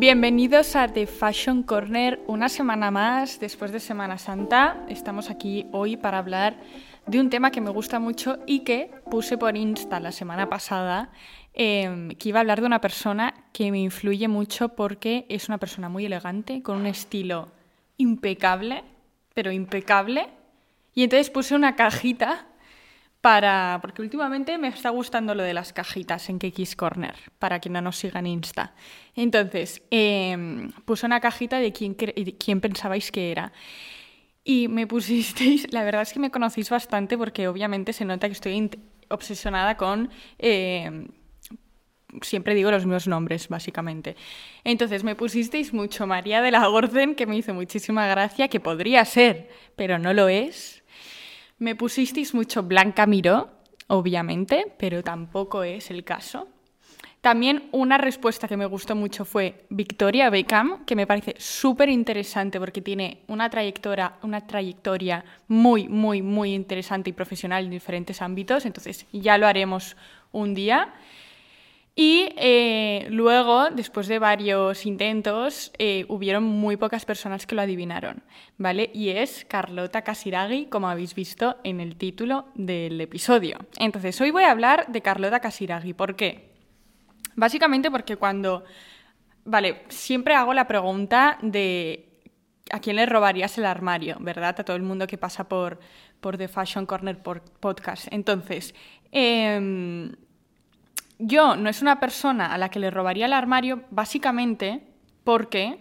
Bienvenidos a The Fashion Corner, una semana más después de Semana Santa. Estamos aquí hoy para hablar de un tema que me gusta mucho y que puse por Insta la semana pasada, em, que iba a hablar de una persona que me influye mucho porque es una persona muy elegante, con un estilo impecable, pero impecable. Y entonces puse una cajita para. Porque últimamente me está gustando lo de las cajitas en KX Corner, para quien no nos siga en Insta. Entonces, eh, puse una cajita de quién, quién pensabais que era. Y me pusisteis, la verdad es que me conocéis bastante porque obviamente se nota que estoy obsesionada con... Eh, siempre digo los mismos nombres, básicamente. Entonces me pusisteis mucho María de la Orden, que me hizo muchísima gracia, que podría ser, pero no lo es. Me pusisteis mucho Blanca Miró, obviamente, pero tampoco es el caso. También una respuesta que me gustó mucho fue Victoria Beckham, que me parece súper interesante porque tiene una trayectoria, una trayectoria muy, muy, muy interesante y profesional en diferentes ámbitos, entonces ya lo haremos un día. Y eh, luego, después de varios intentos, eh, hubieron muy pocas personas que lo adivinaron, ¿vale? Y es Carlota Casiraghi, como habéis visto en el título del episodio. Entonces, hoy voy a hablar de Carlota Casiraghi. ¿Por qué? Básicamente porque cuando... Vale, siempre hago la pregunta de a quién le robarías el armario, ¿verdad? A todo el mundo que pasa por, por The Fashion Corner podcast. Entonces, eh, yo no es una persona a la que le robaría el armario básicamente porque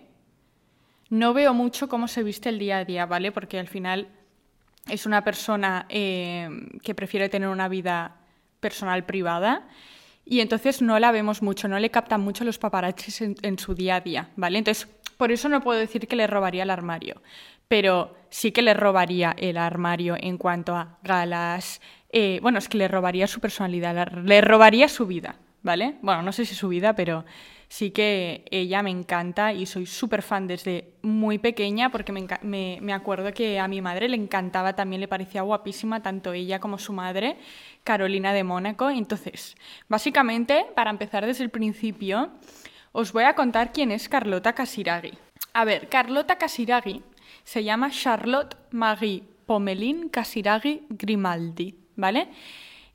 no veo mucho cómo se viste el día a día, ¿vale? Porque al final es una persona eh, que prefiere tener una vida personal privada y entonces no la vemos mucho, no le captan mucho los paparazzis en, en su día a día, ¿vale? Entonces, por eso no puedo decir que le robaría el armario, pero sí que le robaría el armario en cuanto a galas, eh, bueno, es que le robaría su personalidad, le robaría su vida, ¿vale? Bueno, no sé si su vida, pero sí que ella me encanta y soy súper fan desde muy pequeña porque me, me, acuerdo que a mi madre le encantaba, también le parecía guapísima tanto ella como su madre, Carolina de Mónaco. Entonces, básicamente, para empezar desde el principio, os voy a contar quién es Carlota Casiraghi. A ver, Carlota Casiraghi se llama Charlotte Marie Pomelin Casiraghi Grimaldi. ¿Vale?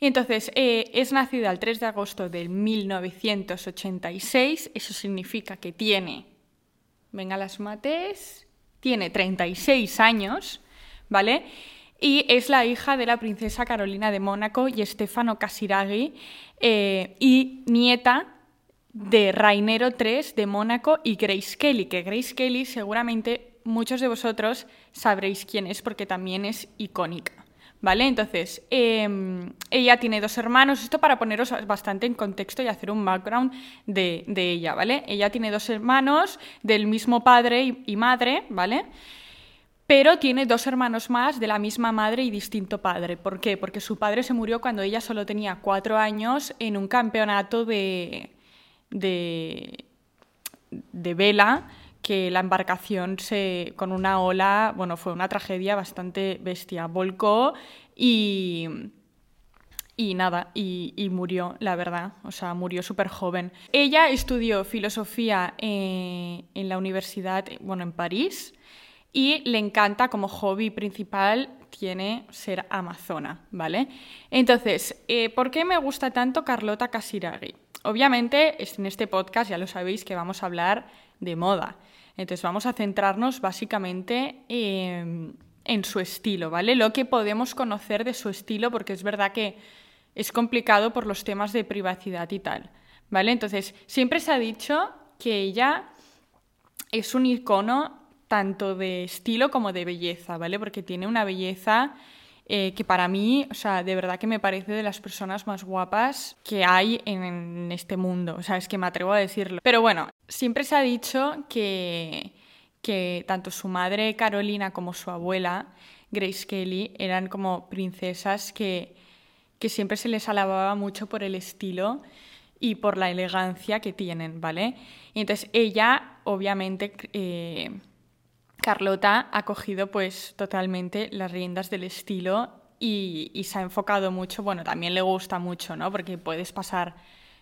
Y entonces, eh, es nacida el 3 de agosto de 1986, eso significa que tiene, venga las mates, tiene 36 años, ¿vale? Y es la hija de la princesa Carolina de Mónaco y Stefano Casiraghi, eh, y nieta de Rainero III de Mónaco y Grace Kelly, que Grace Kelly seguramente muchos de vosotros sabréis quién es porque también es icónica. ¿Vale? Entonces, em, ella tiene dos hermanos, esto para poneros bastante en contexto y hacer un background de, ella, ¿vale? Ella tiene dos hermanos del mismo padre y, madre, ¿vale? Pero tiene dos hermanos más de la misma madre y distinto padre. ¿Por qué? Porque su padre se murió cuando ella solo tenía cuatro años en un campeonato de, de, de vela que la embarcación se, con una ola, bueno, fue una tragedia bastante bestia. Volcó y, y nada, y, murió, la verdad, o sea, murió súper joven. Ella estudió filosofía eh, en la universidad, bueno, en París, y le encanta como hobby principal tiene ser amazona, ¿vale? Entonces, eh, ¿por qué me gusta tanto Carlota Casiraghi? Obviamente, en este podcast ya lo sabéis que vamos a hablar de moda. Entonces vamos a centrarnos básicamente en, su estilo, ¿vale? Lo que podemos conocer de su estilo, porque es verdad que es complicado por los temas de privacidad y tal, ¿vale? Entonces, siempre se ha dicho que ella es un icono tanto de estilo como de belleza, ¿vale? Porque tiene una belleza eh, que para mí, o sea, de verdad que me parece de las personas más guapas que hay en, este mundo. O sea, es que me atrevo a decirlo. Pero bueno, siempre se ha dicho que, que tanto su madre Carolina como su abuela Grace Kelly eran como princesas que, que siempre se les alababa mucho por el estilo y por la elegancia que tienen, ¿vale? Y entonces ella, obviamente, eh, Carlota ha cogido pues totalmente las riendas del estilo y, se ha enfocado mucho, bueno, también le gusta mucho, ¿no? Porque puedes pasar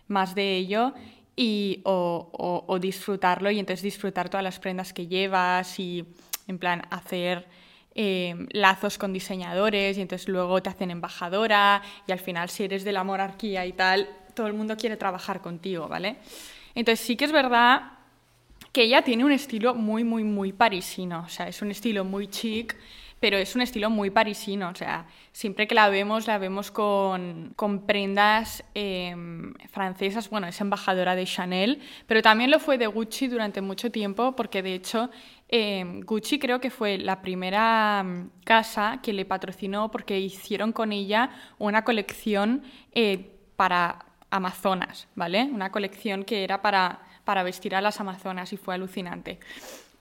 más de ello y, o, disfrutarlo y entonces disfrutar todas las prendas que llevas y en plan hacer em, lazos con diseñadores y entonces luego te hacen embajadora y al final si eres de la monarquía y tal, todo el mundo quiere trabajar contigo, ¿vale? Entonces sí que es verdad que ella tiene un estilo muy, muy, muy parisino, o sea, es un estilo muy chic, pero es un estilo muy parisino, o sea, siempre que la vemos, la vemos con, con prendas em, francesas, bueno, es embajadora de Chanel, pero también lo fue de Gucci durante mucho tiempo, porque de hecho em, Gucci creo que fue la primera mm, casa que le patrocinó porque hicieron con ella una colección eh, para Amazonas, ¿vale? Una colección que era para, para vestir a las Amazonas y fue alucinante.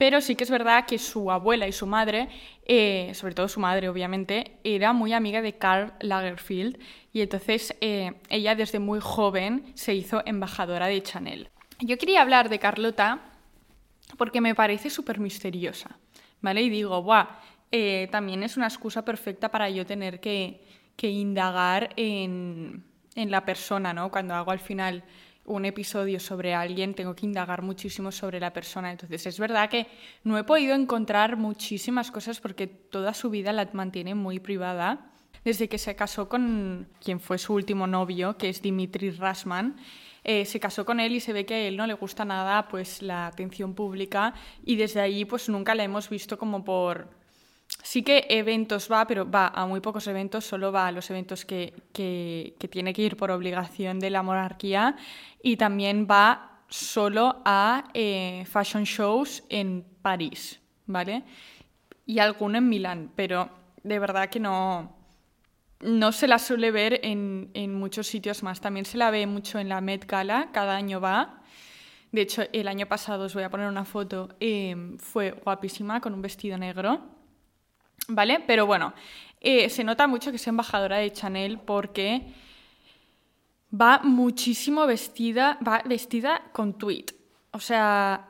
Pero sí que es verdad que su abuela y su madre, eh, sobre todo su madre obviamente, era muy amiga de Karl Lagerfeld y entonces eh, ella desde muy joven se hizo embajadora de Chanel. Yo quería hablar de Carlota porque me parece súper misteriosa, ¿vale? Y digo, ¡buah! Eh, también es una excusa perfecta para yo tener que, que indagar en, en la persona, ¿no? Cuando hago al final un episodio sobre alguien, tengo que indagar muchísimo sobre la persona. Entonces es verdad que no he podido encontrar muchísimas cosas porque toda su vida la mantiene muy privada. Desde que se casó con quien fue su último novio, que es Dimitri Rasman, eh, se casó con él y se ve que a él no le gusta nada pues la atención pública y desde ahí pues nunca la hemos visto como por sí que eventos va, pero va a muy pocos eventos, solo va a los eventos que, que, tiene que ir por obligación de la monarquía y también va solo a eh, fashion shows en París, ¿vale? Y alguno en Milán, pero de verdad que no, no se la suele ver en, en muchos sitios más. También se la ve mucho en la Met Gala, cada año va. De hecho, el año pasado, os voy a poner una foto, eh, fue guapísima con un vestido negro ¿vale? Pero bueno, eh, se nota mucho que es embajadora de Chanel porque va muchísimo vestida, va vestida con tweet. O sea,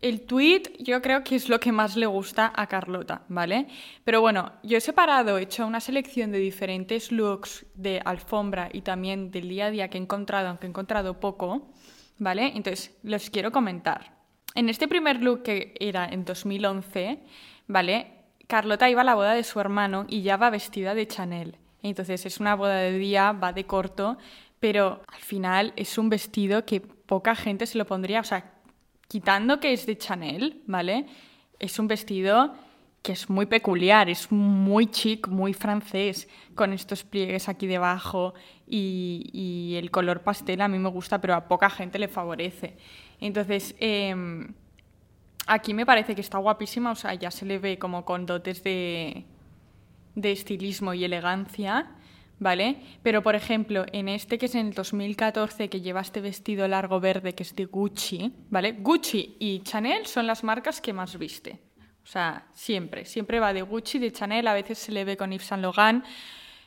el tweet yo creo que es lo que más le gusta a Carlota, ¿vale? Pero bueno, yo he separado, he hecho una selección de diferentes looks de alfombra y también del día a día que he encontrado, aunque he encontrado poco, ¿vale? Entonces, los quiero comentar. En este primer look que era en 2011, ¿vale? Carlota iba a la boda de su hermano y ya va vestida de Chanel. Entonces es una boda de día, va de corto, pero al final es un vestido que poca gente se lo pondría. O sea, quitando que es de Chanel, ¿vale? Es un vestido que es muy peculiar, es muy chic, muy francés, con estos pliegues aquí debajo y, el color pastel a mí me gusta, pero a poca gente le favorece. Entonces, em, Aquí me parece que está guapísima, o sea, ya se le ve como con dotes de, de estilismo y elegancia, ¿vale? Pero, por ejemplo, en este que es en el 2014, que lleva este vestido largo verde que es de Gucci, ¿vale? Gucci y Chanel son las marcas que más viste. O sea, siempre, siempre va de Gucci, de Chanel, a veces se le ve con Yves Saint Laurent,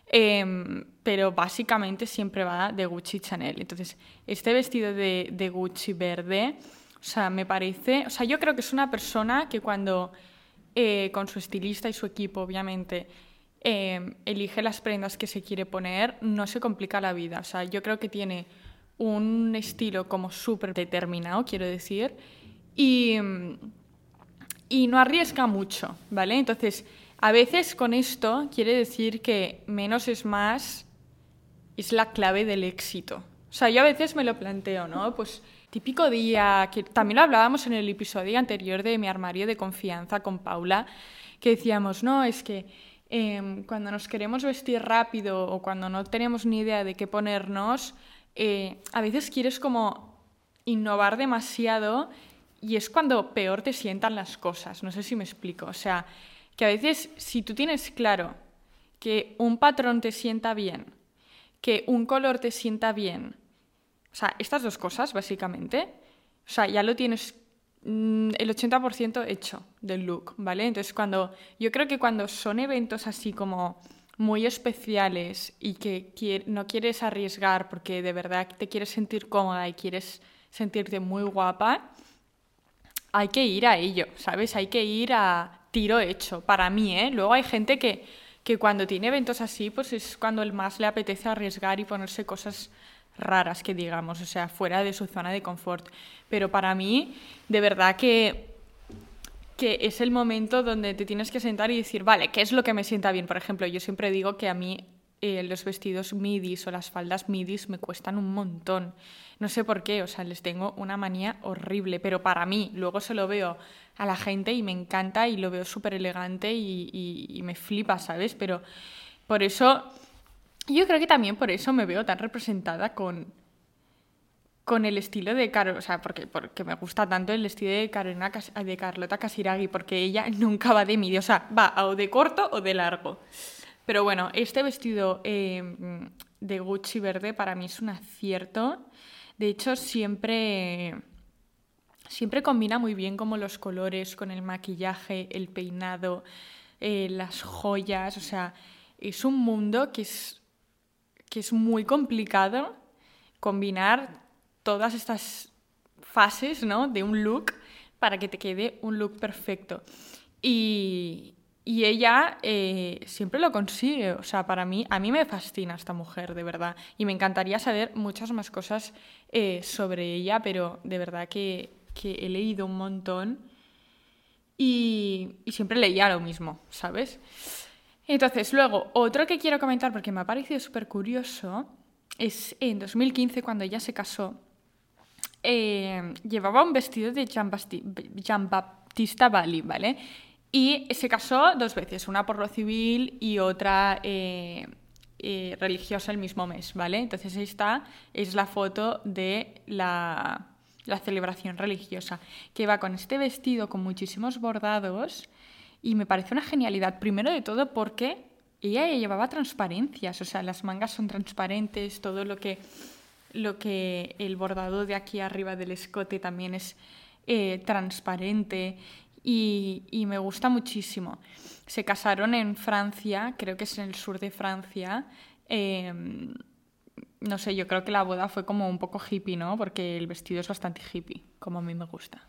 em, pero básicamente siempre va de Gucci y Chanel. Entonces, este vestido de, de Gucci verde o sea, me parece, o sea, yo creo que es una persona que cuando eh, con su estilista y su equipo, obviamente, eh, elige las prendas que se quiere poner, no se complica la vida. O sea, yo creo que tiene un estilo como súper determinado, quiero decir, y, y no arriesga mucho, ¿vale? Entonces, a veces con esto quiere decir que menos es más es la clave del éxito. O sea, yo a veces me lo planteo, ¿no? Pues típico día, que también lo hablábamos en el episodio anterior de mi armario de confianza con Paula, que decíamos, no, es que em, cuando nos queremos vestir rápido o cuando no tenemos ni idea de qué ponernos, eh, a veces quieres como innovar demasiado y es cuando peor te sientan las cosas. No sé si me explico. O sea, que a veces si tú tienes claro que un patrón te sienta bien, que un color te sienta bien, o sea, estas dos cosas, básicamente, o sea, ya lo tienes mm, el 80% hecho del look, ¿vale? Entonces, cuando yo creo que cuando son eventos así como muy especiales y que no quieres arriesgar porque de verdad te quieres sentir cómoda y quieres sentirte muy guapa, hay que ir a ello, ¿sabes? Hay que ir a tiro hecho, para mí, ¿eh? Luego hay gente que, que cuando tiene eventos así, pues es cuando el más le apetece arriesgar y ponerse cosas raras que digamos, o sea, fuera de su zona de confort. Pero para mí, de verdad que que es el momento donde te tienes que sentar y decir, vale, ¿qué es lo que me sienta bien? Por ejemplo, yo siempre digo que a mí eh, los vestidos midis o las faldas midis me cuestan un montón. No sé por qué, o sea, les tengo una manía horrible, pero para mí, luego se lo veo a la gente y me encanta y lo veo súper elegante y, y me flipa, ¿sabes? Pero por eso, yo creo que también por eso me veo tan representada con, con el estilo de Carolina, o sea, porque, porque me gusta tanto el estilo de, Carolina, de Carlota Casiraghi, porque ella nunca va de midi, o sea, va o de corto o de largo. Pero bueno, este vestido em, de Gucci verde para mí es un acierto. De hecho, siempre, siempre combina muy bien como los colores con el maquillaje, el peinado, eh, las joyas, o sea, es un mundo que es, que es muy complicado combinar todas estas fases ¿no? de un look para que te quede un look perfecto. Y, y ella eh, siempre lo consigue. O sea, para mí, a mí me fascina esta mujer, de verdad. Y me encantaría saber muchas más cosas eh, sobre ella, pero de verdad que, que he leído un montón y, y, siempre leía lo mismo, ¿sabes? Entonces, luego, otro que quiero comentar porque me ha parecido súper curioso es en 2015 cuando ella se casó eh, llevaba un vestido de Jean-Baptista Bali, ¿vale? Y se casó dos veces, una por lo civil y otra eh, eh, religiosa el mismo mes, ¿vale? Entonces esta es la foto de la, la celebración religiosa, que va con este vestido con muchísimos bordados y me parece una genialidad, primero de todo porque ella llevaba transparencias, o sea, las mangas son transparentes, todo lo que lo que el bordado de aquí arriba del escote también es eh, transparente y, me gusta muchísimo. Se casaron en Francia, creo que es en el sur de Francia. Em, no sé, yo creo que la boda fue como un poco hippie, ¿no? Porque el vestido es bastante hippie, como a mí me gusta.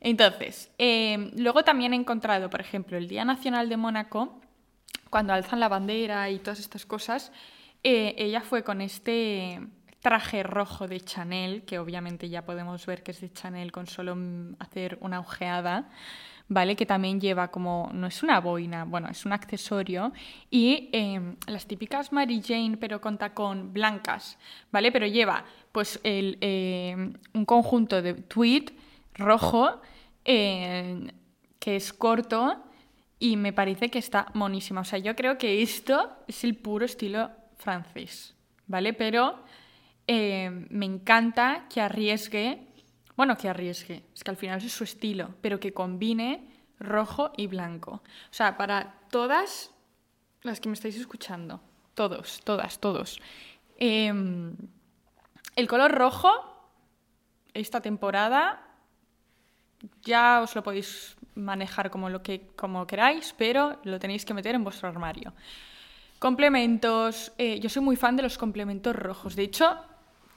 Entonces, em, luego también he encontrado, por ejemplo, el Día Nacional de Mónaco, cuando alzan la bandera y todas estas cosas, eh, ella fue con este traje rojo de Chanel, que obviamente ya podemos ver que es de Chanel con solo hacer una ojeada, ¿vale? Que también lleva como, no es una boina, bueno, es un accesorio. Y em, las típicas Mary Jane, pero con tacón blancas, ¿vale? Pero lleva pues el, em, un conjunto de tweed rojo que es corto y me parece que está monísima. O sea, yo creo que esto es el puro estilo francés, ¿vale? Pero eh, me encanta que arriesgue, bueno, que arriesgue, es que al final es su estilo, pero que combine rojo y blanco. O sea, para todas las que me estáis escuchando, todos, todas, todos. Em, el color rojo, esta temporada, ya os lo podéis manejar como lo que como queráis, pero lo tenéis que meter en vuestro armario. Complementos. Eh, yo soy muy fan de los complementos rojos. De hecho,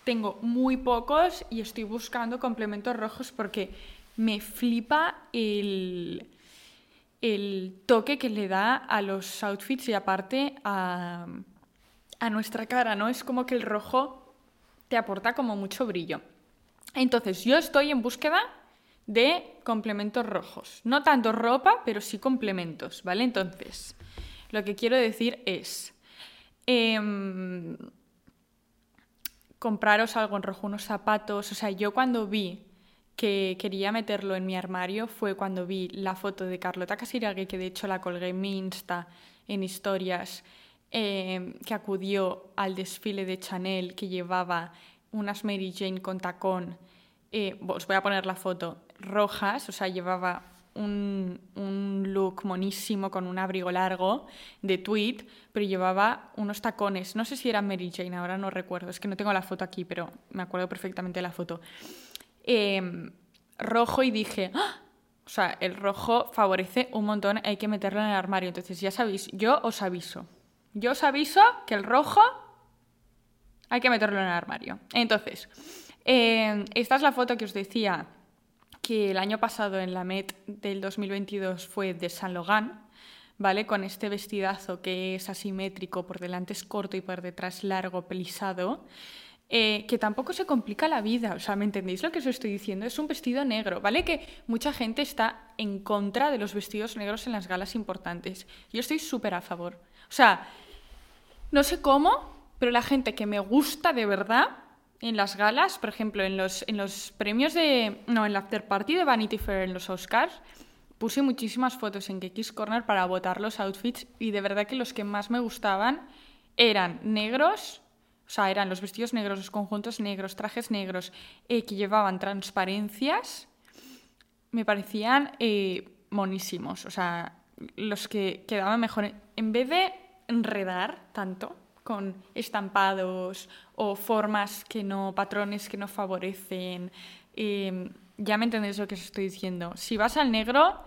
tengo muy pocos y estoy buscando complementos rojos porque me flipa el, el toque que le da a los outfits y aparte a, a nuestra cara, ¿no? Es como que el rojo te aporta como mucho brillo. Entonces, yo estoy en búsqueda de complementos rojos. No tanto ropa, pero sí complementos, ¿vale? Entonces, lo que quiero decir es... Em, compraros algo en rojo, unos zapatos. O sea, yo cuando vi que quería meterlo en mi armario fue cuando vi la foto de Carlota Casiraghi, que de hecho la colgué en mi Insta, en historias, em, que acudió al desfile de Chanel, que llevaba unas Mary Jane con tacón, os voy a poner la foto, rojas, o sea, llevaba un, look monísimo con un abrigo largo de tweed, pero llevaba unos tacones. No sé si era Mary Jane, ahora no recuerdo, es que no tengo la foto aquí, pero me acuerdo perfectamente de la foto. Em, rojo y dije, ¡Ah! o sea, el rojo favorece un montón, hay que meterlo en el armario. Entonces, ya sabéis, yo os aviso. Yo os aviso que el rojo hay que meterlo en el armario. Entonces, em, esta es la foto que os decía que el año pasado en la Met del 2022 fue de San Logan, ¿vale? Con este vestidazo que es asimétrico, por delante es corto y por detrás largo, pelisado. eh, que tampoco se complica la vida. O sea, ¿me entendéis lo que os estoy diciendo? Es un vestido negro, ¿vale? Que mucha gente está en contra de los vestidos negros en las galas importantes. Yo estoy súper a favor. O sea, no sé cómo, pero la gente que me gusta de verdad en las galas, por ejemplo, en los, en los premios de. No, en la after party de Vanity Fair en los Oscars, puse muchísimas fotos en X Corner para votar los outfits y de verdad que los que más me gustaban eran negros o sea, eran los vestidos negros, los conjuntos negros, trajes negros eh, que llevaban transparencias. Me parecían eh, monísimos. O sea, los que quedaban mejor. En vez de enredar tanto con estampados o formas que no, patrones que no favorecen. Ya me entendéis lo que os estoy diciendo. Si vas al negro,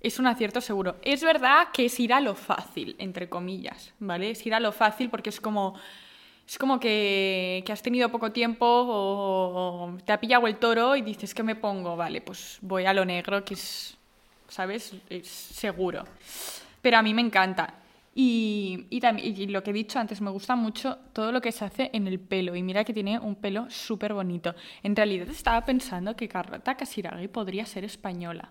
es un acierto seguro. Es verdad que es ir a lo fácil, entre comillas, ¿vale? Es ir a lo fácil porque es como es como que, has tenido poco tiempo o, te ha pillado el toro y dices, ¿qué me pongo? Vale, pues voy a lo negro, que es, ¿sabes? Es seguro. Pero a mí me encanta. Y, y, lo que he dicho antes, me gusta mucho todo lo que se hace en el pelo. Y mira que tiene un pelo súper bonito. En realidad estaba pensando que Carlota Casiraghi podría ser española.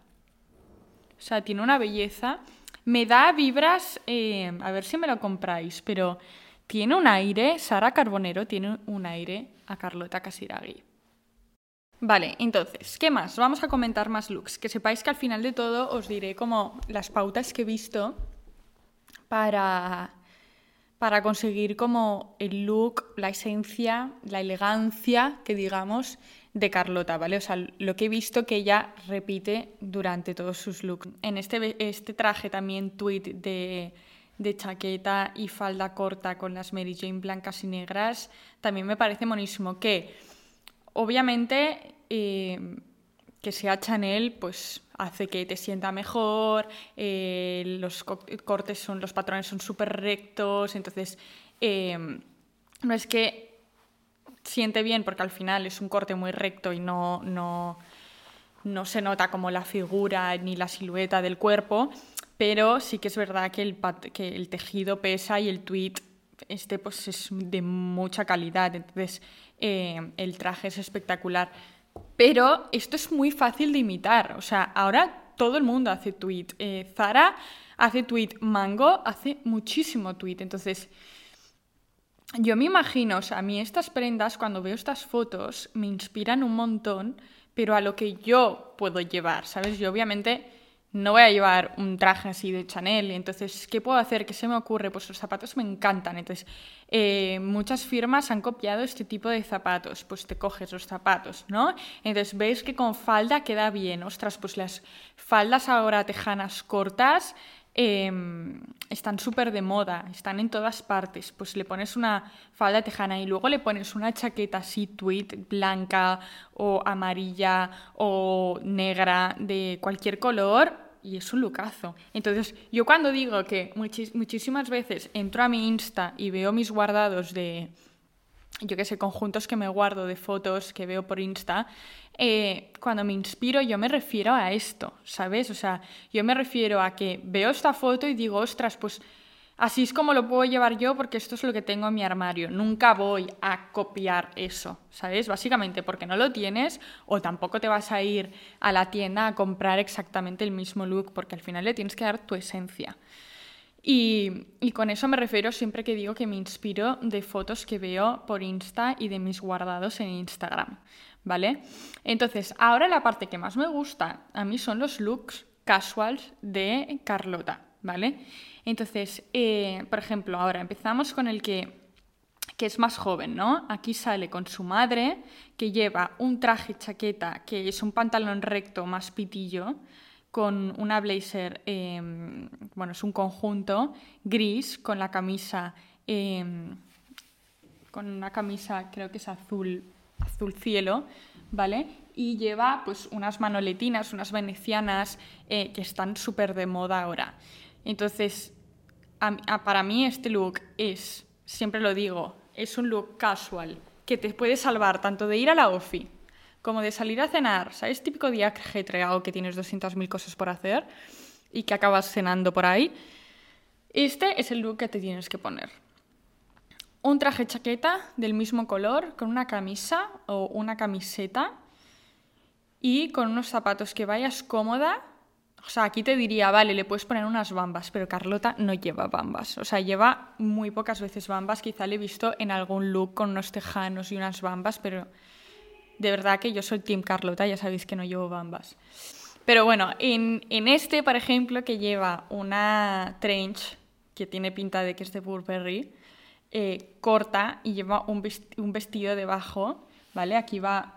O sea, tiene una belleza. Me da vibras, eh, a ver si me lo compráis, pero tiene un aire, Sara Carbonero tiene un aire a Carlota Casiraghi. Vale, entonces, ¿qué más? Vamos a comentar más looks. Que sepáis que al final de todo os diré como las pautas que he visto para, para conseguir como el look, la esencia, la elegancia, que digamos, de Carlota, ¿vale? O sea, lo que he visto que ella repite durante todos sus looks. En este, este traje también tweet de de chaqueta y falda corta con las Mary Jane blancas y negras, también me parece monísimo. Que obviamente eh, que sea Chanel, pues hace que te sienta mejor, eh, los cortes son, los patrones son súper rectos, entonces eh, no es que siente bien porque al final es un corte muy recto y no, no, no se nota como la figura ni la silueta del cuerpo, pero sí que es verdad que el, que el tejido pesa y el tweet este pues es de mucha calidad, entonces eh, el traje es espectacular. Pero esto es muy fácil de imitar, o sea, ahora todo el mundo hace tweet. Eh, Zara hace tweet, Mango hace muchísimo tweet, entonces yo me imagino, o sea, a mí estas prendas, cuando veo estas fotos, me inspiran un montón, pero a lo que yo puedo llevar, ¿sabes? Yo obviamente no voy a llevar un traje así de Chanel. Entonces, ¿qué puedo hacer? ¿Qué se me ocurre? Pues los zapatos me encantan. Entonces, eh, muchas firmas han copiado este tipo de zapatos. Pues te coges los zapatos, ¿no? Entonces, veis que con falda queda bien. Ostras, pues las faldas ahora tejanas cortas em, están súper de moda, están en todas partes. Pues le pones una falda tejana y luego le pones una chaqueta así tweed blanca o amarilla o negra de cualquier color y es un lucazo. Entonces, yo cuando digo que muchísimas veces entro a mi Insta y veo mis guardados de, yo qué sé, conjuntos que me guardo de fotos que veo por Insta, eh, cuando me inspiro yo me refiero a esto, ¿sabes? O sea, yo me refiero a que veo esta foto y digo, ostras, pues Así es como lo puedo llevar yo porque esto es lo que tengo en mi armario. Nunca voy a copiar eso, ¿sabes? Básicamente porque no lo tienes o tampoco te vas a ir a la tienda a comprar exactamente el mismo look porque al final le tienes que dar tu esencia. Y, y, con eso me refiero siempre que digo que me inspiro de fotos que veo por Insta y de mis guardados en Instagram, ¿vale? Entonces, ahora la parte que más me gusta a mí son los looks casuals de Carlota, ¿vale? Entonces, eh, por ejemplo, ahora empezamos con el que que es más joven, ¿no? Aquí sale con su madre, que lleva un traje chaqueta, que es un pantalón recto más pitillo, con una blazer, em, bueno, es un conjunto gris, con la camisa, em, con una camisa, creo que es azul, azul cielo, ¿vale? Y lleva pues unas manoletinas, unas venecianas, eh, que están súper de moda ahora. Entonces, para mí este look es, siempre lo digo, es un look casual que te puede salvar tanto de ir a la OFI como de salir a cenar. ¿Sabes? Típico día ajetreado que tienes 200.000 cosas por hacer y que acabas cenando por ahí. Este es el look que te tienes que poner. un traje chaqueta del mismo color, con una camisa o una camiseta y con unos zapatos que vayas cómoda. O sea, aquí te diría, vale, le puedes poner unas bambas, pero Carlota no lleva bambas. O sea, lleva muy pocas veces bambas. Quizá le he visto en algún look con unos tejanos y unas bambas, pero de verdad que yo soy Team Carlota, ya sabéis que no llevo bambas. Pero bueno, en, este, por ejemplo, que lleva una trench que tiene pinta de que es de Burberry, eh, corta y lleva un, vestido debajo, ¿vale? Aquí va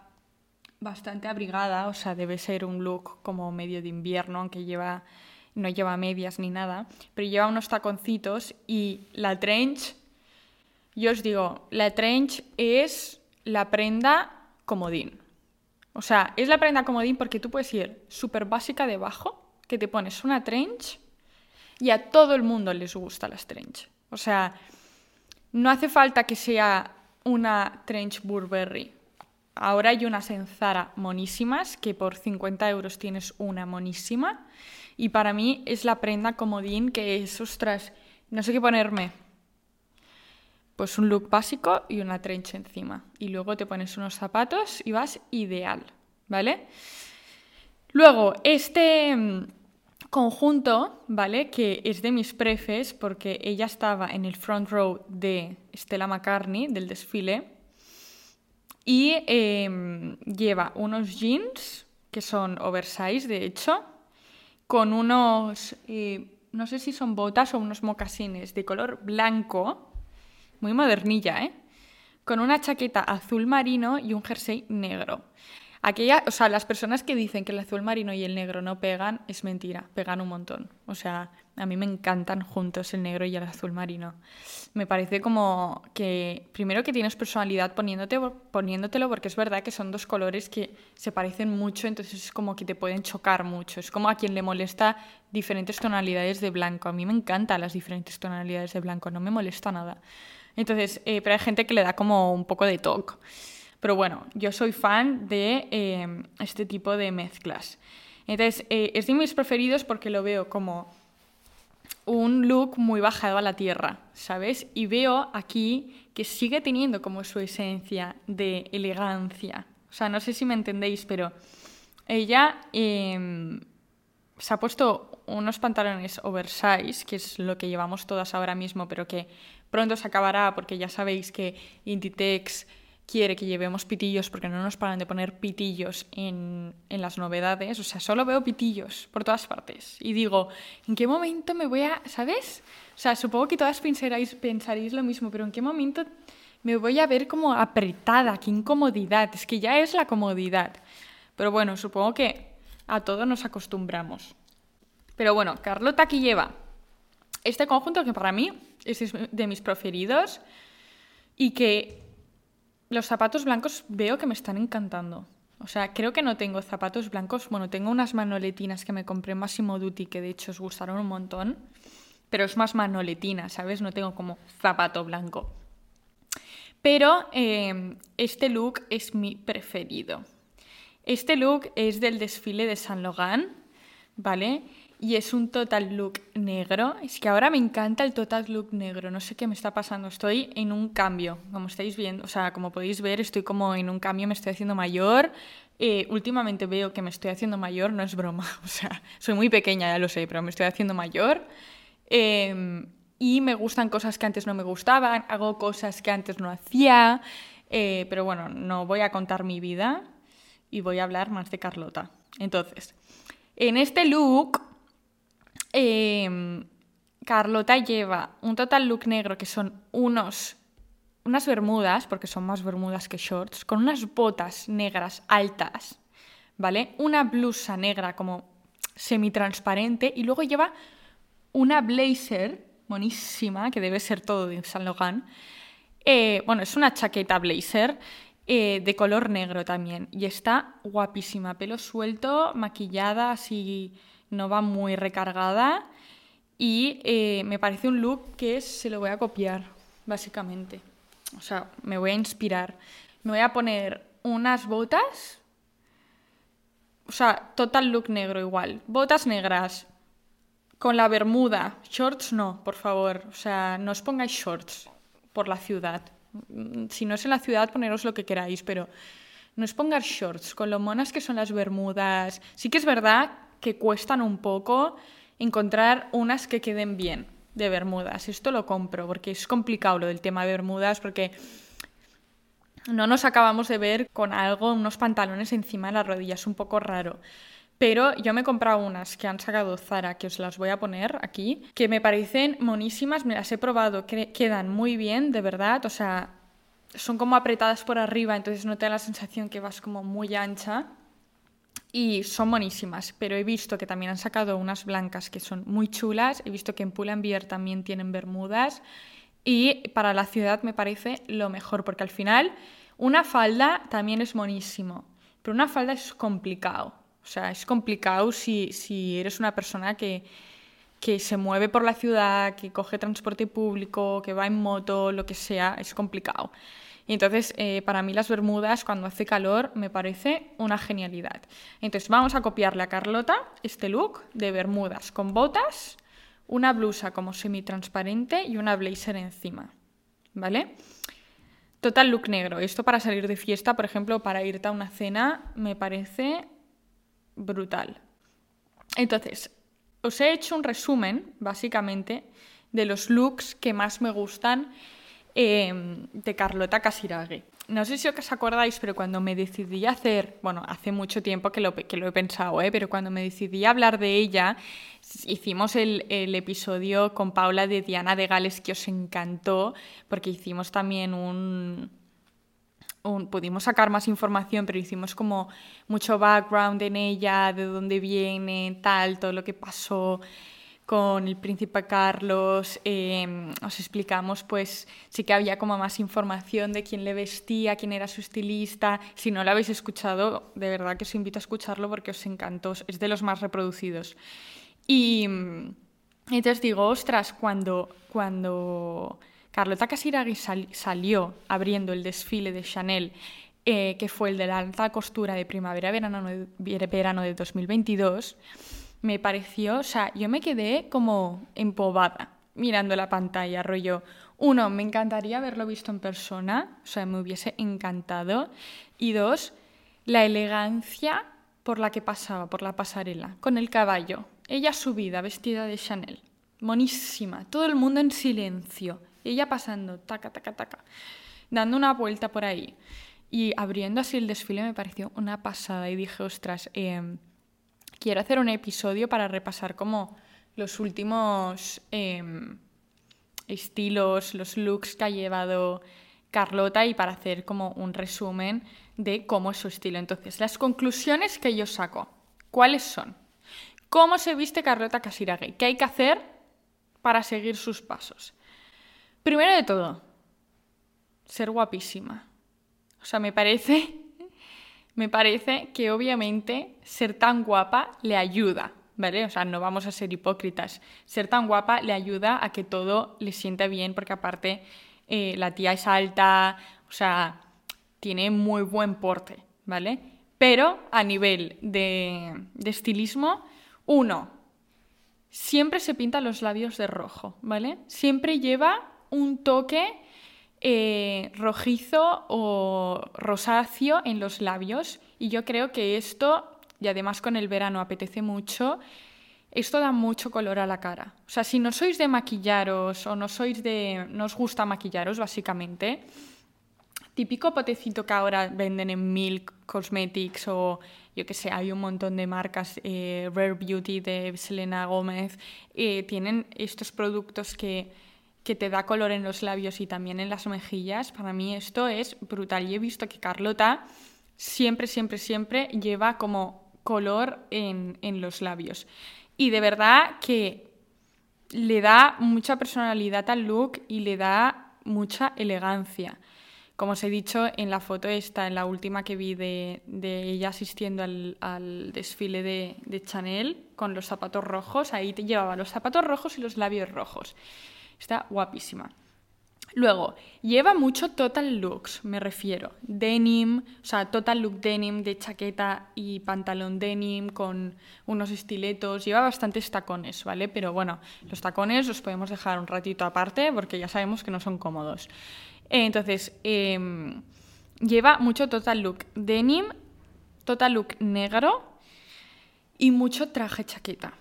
bastante abrigada, o sea, debe ser un look como medio de invierno, aunque lleva, no lleva medias ni nada, pero lleva unos taconcitos y la trench, yo os digo, la trench es la prenda comodín. O sea, es la prenda comodín porque tú puedes ir súper básica debajo, que te pones una trench y a todo el mundo les gusta las trench. O sea, no hace falta que sea una trench Burberry. Ahora hay unas en Zara monísimas, que por 50 euros tienes una monísima. Y para mí es la prenda comodín que es, ostras, no sé qué ponerme pues un look básico y una trench encima. Y luego te pones unos zapatos y vas ideal, ¿vale? Luego, este mm, conjunto, ¿vale? Que es de mis prefes porque ella estaba en el front row de Stella McCartney, del desfile, y em, lleva unos jeans que son oversize, de hecho, con unos, eh, no sé si son botas o unos mocasines de color blanco, muy modernilla, ¿eh? Con una chaqueta azul marino y un jersey negro. Aquella, o sea, las personas que dicen que el azul marino y el negro no pegan, es mentira, pegan un montón. O sea, a mí me encantan juntos el negro y el azul marino. Me parece como que, primero que tienes personalidad poniéndote, poniéndotelo, porque es verdad que son dos colores que se parecen mucho, entonces es como que te pueden chocar mucho. Es como a quien le molesta diferentes tonalidades de blanco. A mí me encantan las diferentes tonalidades de blanco, no me molesta nada. Entonces, eh, pero hay gente que le da como un poco de toque. Pero bueno, yo soy fan de eh, este tipo de mezclas. Entonces, eh, es de mis preferidos porque lo veo como un look muy bajado a la tierra, ¿sabes? Y veo aquí que sigue teniendo como su esencia de elegancia. O sea, no sé si me entendéis, pero ella em, se ha puesto unos pantalones oversize, que es lo que llevamos todas ahora mismo, pero que pronto se acabará porque ya sabéis que Inditex quiere que llevemos pitillos porque no nos paran de poner pitillos en, en, las novedades. O sea, solo veo pitillos por todas partes. Y digo, ¿en qué momento me voy a... ¿Sabes? O sea, supongo que todas pensaréis, pensaréis lo mismo, pero ¿en qué momento me voy a ver como apretada? ¡Qué incomodidad! Es que ya es la comodidad. Pero bueno, supongo que a todo nos acostumbramos. Pero bueno, Carlota aquí lleva este conjunto que para mí es de mis preferidos y que los zapatos blancos veo que me están encantando. O sea, creo que no tengo zapatos blancos. Bueno, tengo unas manoletinas que me compré en Massimo que de hecho os gustaron un montón. Pero es más manoletina, ¿sabes? No tengo como zapato blanco. Pero eh, este look es mi preferido. Este look es del desfile de San Logan, ¿vale? Y es un total look negro. Es que ahora me encanta el total look negro, no sé qué me está pasando, estoy en un cambio, como estáis viendo, o sea, como podéis ver, estoy como en un cambio, me estoy haciendo mayor. Eh, últimamente veo que me estoy haciendo mayor, no es broma, o sea, soy muy pequeña, ya lo sé, pero me estoy haciendo mayor. Em, y me gustan cosas que antes no me gustaban, hago cosas que antes no hacía, eh, pero bueno, no voy a contar mi vida y voy a hablar más de Carlota. Entonces, en este look Em, Carlota lleva un total look negro que son unos, unas bermudas, porque son más bermudas que shorts, con unas botas negras altas, ¿vale? Una blusa negra como semitransparente y luego lleva una blazer monísima, que debe ser todo de San Logan. Eh, bueno, es una chaqueta blazer eh, de color negro también y está guapísima, pelo suelto, maquillada así no va muy recargada y eh, me parece un look que se lo voy a copiar, básicamente. O sea, me voy a inspirar. Me voy a poner unas botas, o sea, total look negro igual. Botas negras, con la bermuda. Shorts no, por favor. O sea, no os pongáis shorts. por la ciudad. Si no es en la ciudad, poneros lo que queráis, pero no es pongar shorts con lo monas que son las bermudas. Sí que es verdad que cuestan un poco encontrar unas que queden bien de bermudas. Esto lo compro porque es complicado lo del tema de bermudas porque no nos acabamos de ver con algo, unos pantalones encima de las rodillas, un poco raro. Pero yo me he comprado unas que han sacado Zara, que os las voy a poner aquí, que me parecen monísimas, me las he probado, que quedan muy bien, de verdad, o sea, son como apretadas por arriba, entonces no te da la sensación que vas como muy ancha. Y son monísimas, pero he visto que también han sacado unas blancas que son muy chulas, he visto que en Pull&Bear también tienen bermudas y para la ciudad me parece lo mejor, porque al final una falda también es monísimo, pero una falda es complicado. O sea, es complicado si, si eres una persona que, que se mueve por la ciudad, que coge transporte público, que va en moto, lo que sea, es complicado. Y entonces, eh, para mí las bermudas, cuando hace calor, me parece una genialidad. Entonces, vamos a copiarle a Carlota este look de bermudas con botas, una blusa como semi-transparente y una blazer encima. ¿Vale? Total look negro. Esto para salir de fiesta, por ejemplo, para irte a una cena, me parece brutal. Entonces, os he hecho un resumen, básicamente, de los looks que más me gustan em, de Carlota Casiraghi. No sé si os acordáis, pero cuando me decidí a hacer, bueno, hace mucho tiempo que lo, que lo he pensado, ¿eh? pero cuando me decidí a hablar de ella, hicimos el, el, episodio con Paula de Diana de Gales que os encantó, porque hicimos también un, pudimos sacar más información, pero hicimos como mucho background en ella, de dónde viene, tal, todo lo que pasó con el príncipe Carlos, em, os explicamos pues sí que había como más información de quién le vestía, quién era su estilista. Si no lo habéis escuchado, de verdad que os invito a escucharlo porque os encantó, es de los más reproducidos. Y entonces digo, ostras, cuando, cuando Carlota Casiraghi salió abriendo el desfile de Chanel, eh, que fue el de la alta costura de primavera-verano verano de 2022, me pareció, o sea, yo me quedé como empobada mirando la pantalla, rollo, uno, me encantaría haberlo visto en persona, o sea, me hubiese encantado, y dos, la elegancia por la que pasaba, por la pasarela, con el caballo, ella subida, vestida de Chanel, monísima, todo el mundo en silencio, ella pasando, taca, taca, taca, dando una vuelta por ahí. Y abriendo así el desfile me pareció una pasada y dije, ostras, em, quiero hacer un episodio para repasar como los últimos em, estilos, los looks que ha llevado Carlota y para hacer como un resumen de cómo es su estilo. Entonces, las conclusiones que yo saco, ¿cuáles son? ¿Cómo se viste Carlota Casiraghi? ¿Qué hay que hacer para seguir sus pasos? Primero de todo, ser guapísima. O sea, me parece, me parece que obviamente ser tan guapa le ayuda, ¿vale? O sea, no vamos a ser hipócritas. Ser tan guapa le ayuda a que todo le sienta bien, porque aparte eh, la tía es alta, o sea, tiene muy buen porte, ¿vale? Pero a nivel de, de estilismo, uno, siempre se pinta los labios de rojo, ¿vale? Siempre lleva un toque eh, rojizo o rosáceo en los labios y yo creo que esto, y además con el verano apetece mucho, esto da mucho color a la cara. O sea, si no sois de maquillaros o no sois de. no os gusta maquillaros, básicamente, típico potecito que ahora venden en Milk Cosmetics o yo que sé, hay un montón de marcas, eh, Rare Beauty de Selena Gómez, eh, tienen estos productos que que te da color en los labios y también en las mejillas, para mí esto es brutal. Y he visto que Carlota siempre, siempre, siempre lleva como color en, en los labios. Y de verdad que le da mucha personalidad al look y le da mucha elegancia. Como os he dicho en la foto esta, en la última que vi de, de ella asistiendo al, al desfile de, de, Chanel con los zapatos rojos, ahí te llevaba los zapatos rojos y los labios rojos. Está guapísima. Luego, lleva mucho total looks, me refiero. Denim, o sea, total look denim de chaqueta y pantalón denim con unos estiletos. Lleva bastantes tacones, ¿vale? Pero bueno, los tacones los podemos dejar un ratito aparte porque ya sabemos que no son cómodos. Entonces, em, lleva mucho total look denim, total look negro y mucho traje chaqueta.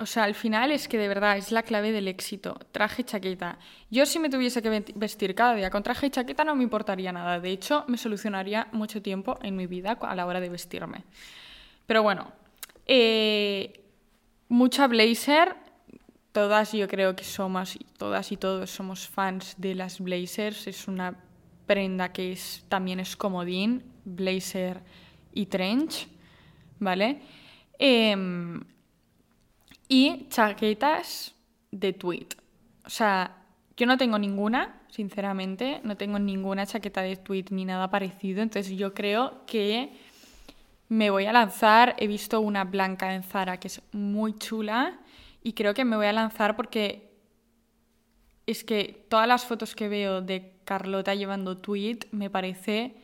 O sea, al final es que de verdad es la clave del éxito. Traje chaqueta. Yo si me tuviese que vestir cada día con traje y chaqueta no me importaría nada. De hecho, me solucionaría mucho tiempo en mi vida a la hora de vestirme. Pero bueno, eh, mucha blazer. Todas yo creo que somos, todas y todos somos fans de las blazers. Es una prenda que también es comodín, blazer y trench, ¿vale? Em, y chaquetas de tweet. O sea, yo no tengo ninguna, sinceramente, no tengo ninguna chaqueta de tweet ni nada parecido, entonces yo creo que me voy a lanzar, he visto una blanca en Zara que es muy chula y creo que me voy a lanzar porque es que todas las fotos que veo de Carlota llevando tweet me parece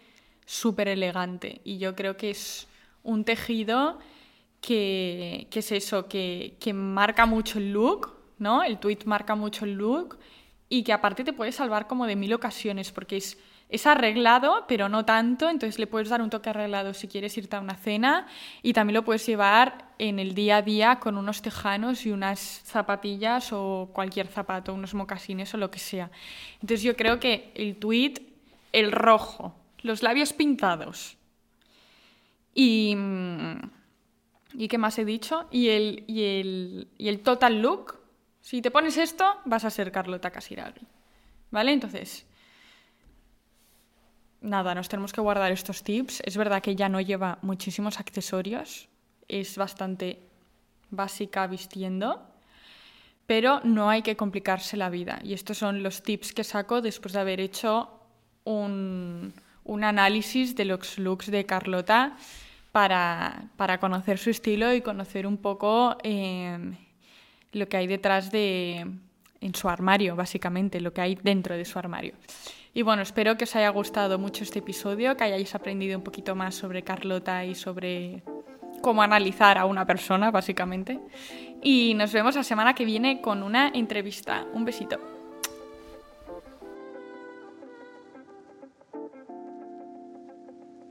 súper elegante y yo creo que es un tejido que, es eso, que, marca mucho el look, ¿no? El tweet marca mucho el look y que aparte te puede salvar como de mil ocasiones porque es, es arreglado, pero no tanto, entonces le puedes dar un toque arreglado si quieres irte a una cena y también lo puedes llevar en el día a día con unos tejanos y unas zapatillas o cualquier zapato, unos mocasines o lo que sea. Entonces yo creo que el tweet, el rojo, los labios pintados y mm, ¿Y qué más he dicho? Y el, y el, total look. Si te pones esto, vas a ser Carlota Casiraghi. ¿Vale? Entonces, nada, nos tenemos que guardar estos tips. Es verdad que ya no lleva muchísimos accesorios. Es bastante básica vistiendo. Pero no hay que complicarse la vida. Y estos son los tips que saco después de haber hecho un, un análisis de los looks de Carlota para, conocer su estilo y conocer un poco em, lo que hay detrás de, en su armario, básicamente, lo que hay dentro de su armario. Y bueno, espero que os haya gustado mucho este episodio, que hayáis aprendido un poquito más sobre Carlota y sobre cómo analizar a una persona, básicamente. Y nos vemos la semana que viene con una entrevista. Un besito.